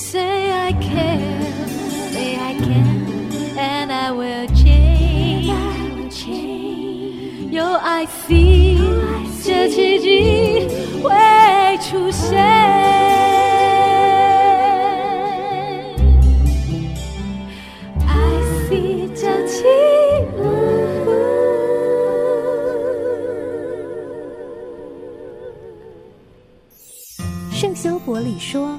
Say I can, say I can, and I will change. I will change. 有 I see，这奇迹会出现。圣修伯里说：“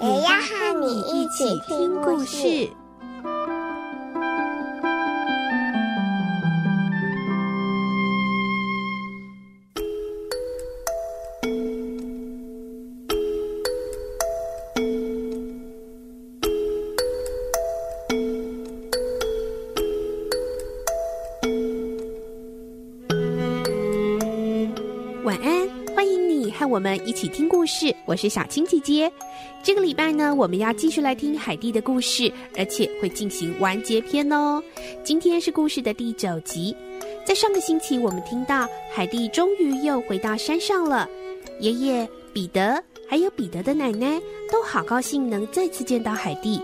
也要和你一起听故事。我们一起听故事，我是小青姐姐。这个礼拜呢，我们要继续来听海蒂的故事，而且会进行完结篇哦。今天是故事的第九集。在上个星期，我们听到海蒂终于又回到山上了。爷爷彼得还有彼得的奶奶都好高兴能再次见到海蒂，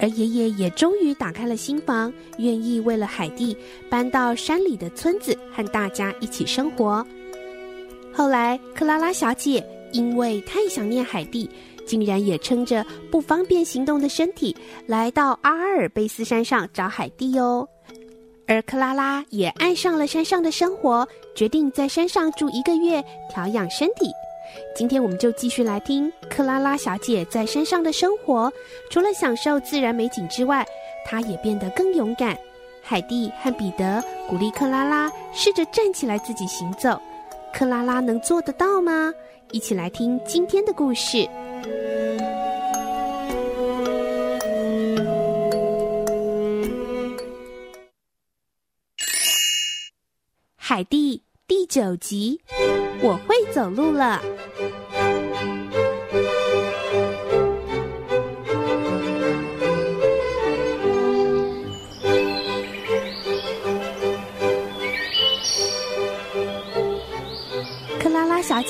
而爷爷也终于打开了心房，愿意为了海蒂搬到山里的村子，和大家一起生活。后来，克拉拉小姐因为太想念海蒂，竟然也撑着不方便行动的身体，来到阿尔卑斯山上找海蒂哦。而克拉拉也爱上了山上的生活，决定在山上住一个月，调养身体。今天我们就继续来听克拉拉小姐在山上的生活。除了享受自然美景之外，她也变得更勇敢。海蒂和彼得鼓励克拉拉试着站起来自己行走。克拉拉能做得到吗？一起来听今天的故事，《海蒂》第九集。我会走路了。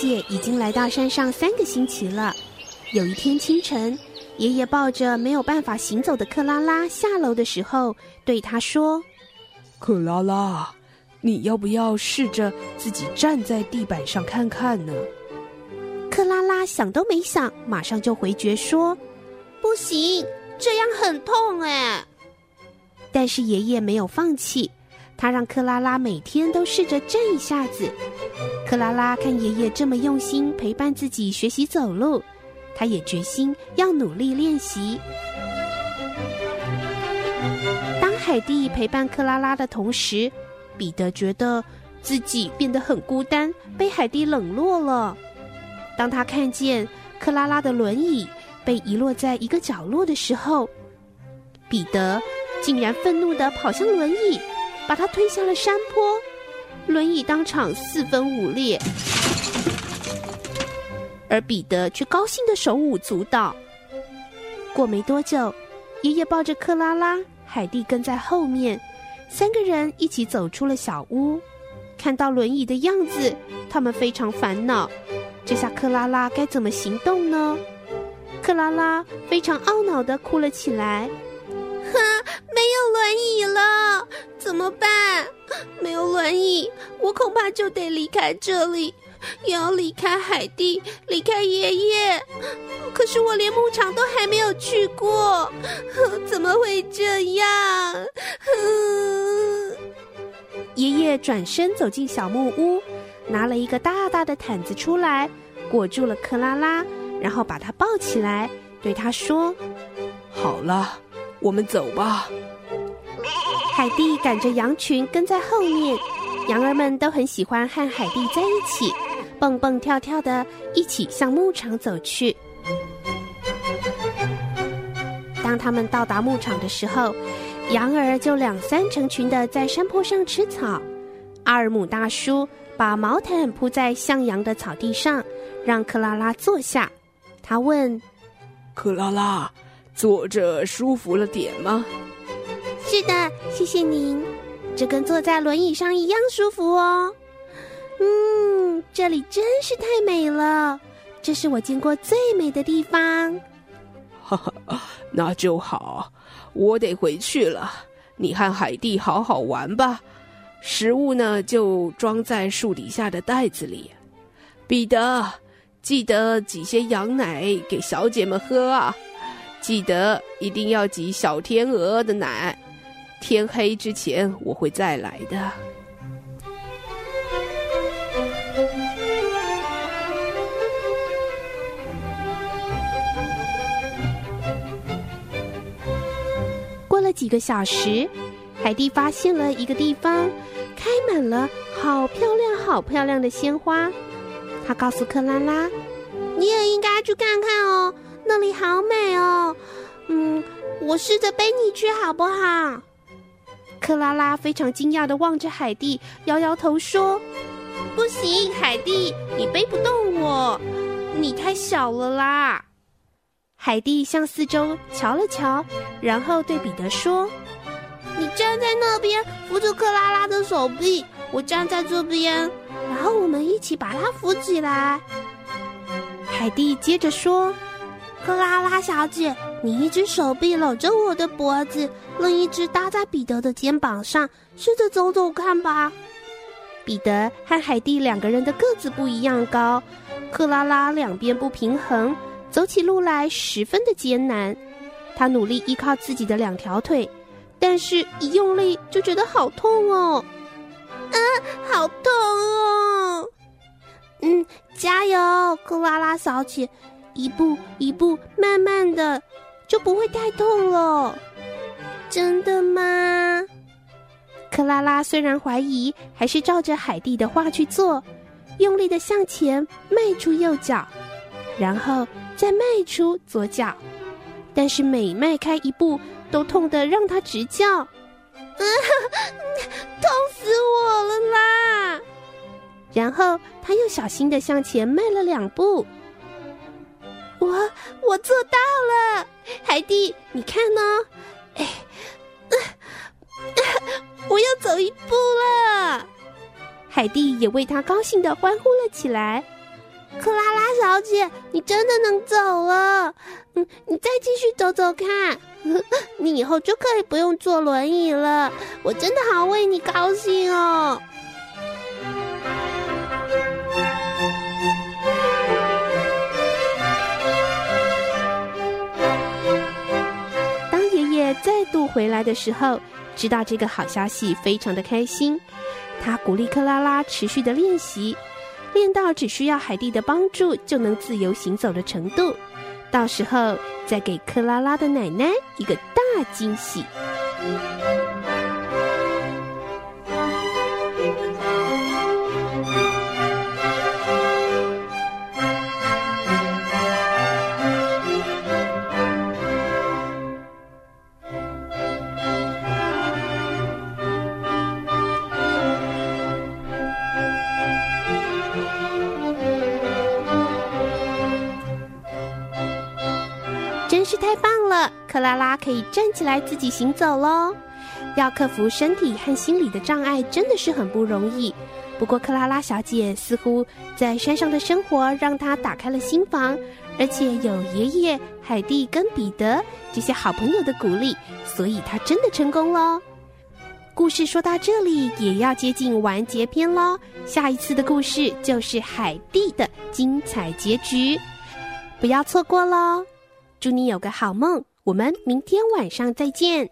小姐已经来到山上三个星期了。有一天清晨，爷爷抱着没有办法行走的克拉拉下楼的时候，对她说：“克拉拉，你要不要试着自己站在地板上看看呢？”克拉拉想都没想，马上就回绝说：“不行，这样很痛哎。”但是爷爷没有放弃。他让克拉拉每天都试着站一下子。克拉拉看爷爷这么用心陪伴自己学习走路，他也决心要努力练习。当海蒂陪伴克拉拉的同时，彼得觉得自己变得很孤单，被海蒂冷落了。当他看见克拉拉的轮椅被遗落在一个角落的时候，彼得竟然愤怒地跑向轮椅。把他推下了山坡，轮椅当场四分五裂，而彼得却高兴的手舞足蹈。过没多久，爷爷抱着克拉拉，海蒂跟在后面，三个人一起走出了小屋。看到轮椅的样子，他们非常烦恼。这下克拉拉该怎么行动呢？克拉拉非常懊恼地哭了起来。没有轮椅了，怎么办？没有轮椅，我恐怕就得离开这里，也要离开海地，离开爷爷。可是我连牧场都还没有去过，怎么会这样？爷爷转身走进小木屋，拿了一个大大的毯子出来，裹住了克拉拉，然后把她抱起来，对她说：“好了。”我们走吧。海蒂赶着羊群跟在后面，羊儿们都很喜欢和海蒂在一起，蹦蹦跳跳的，一起向牧场走去。当他们到达牧场的时候，羊儿就两三成群的在山坡上吃草。阿尔姆大叔把毛毯铺在向阳的草地上，让克拉拉坐下。他问：“克拉拉，坐着舒服了点吗？”“是的，谢谢您。这跟坐在轮椅上一样舒服哦。”“嗯，这里真是太美了，这是我见过最美的地方。”“哈哈，那就好。”我得回去了，你和海蒂好好玩吧。食物呢，就装在树底下的袋子里。彼得，记得挤些羊奶给小姐们喝啊！记得一定要挤小天鹅的奶。天黑之前我会再来的。过了几个小时，海蒂发现了一个地方，开满了好漂亮、好漂亮的鲜花。他告诉克拉拉：“你也应该去看看哦，那里好美哦。”嗯，我试着背你去好不好？克拉拉非常惊讶的望着海蒂，摇摇头说：“不行，海蒂，你背不动我，你太小了啦。”海蒂向四周瞧了瞧，然后对彼得说：“你站在那边扶住克拉拉的手臂，我站在这边，然后我们一起把她扶起来。”海蒂接着说：“克拉拉小姐，你一只手臂搂着我的脖子，另一只搭在彼得的肩膀上，试着走走看吧。”彼得和海蒂两个人的个子不一样高，克拉拉两边不平衡。走起路来十分的艰难，他努力依靠自己的两条腿，但是一用力就觉得好痛哦，啊，好痛哦！嗯，加油，克拉拉小姐，一步一步，慢慢的，就不会太痛了。真的吗？克拉拉虽然怀疑，还是照着海蒂的话去做，用力的向前迈出右脚，然后。再迈出左脚，但是每迈开一步都痛得让他直叫，啊，痛死我了啦！然后他又小心的向前迈了两步，我我做到了，海蒂，你看呢？哎，我要走一步了，海蒂也为他高兴的欢呼了起来。克拉拉小姐，你真的能走了？嗯，你再继续走走看，你以后就可以不用坐轮椅了。我真的好为你高兴哦！回来的时候，知道这个好消息，非常的开心。他鼓励克拉拉持续的练习。练到只需要海蒂的帮助就能自由行走的程度，到时候再给克拉拉的奶奶一个大惊喜。克拉拉可以站起来自己行走喽。要克服身体和心理的障碍，真的是很不容易。不过，克拉拉小姐似乎在山上的生活让她打开了心房，而且有爷爷、海蒂跟彼得这些好朋友的鼓励，所以她真的成功喽。故事说到这里，也要接近完结篇喽。下一次的故事就是海蒂的精彩结局，不要错过喽。祝你有个好梦。我们明天晚上再见。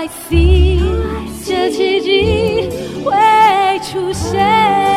I see，这奇迹会出现。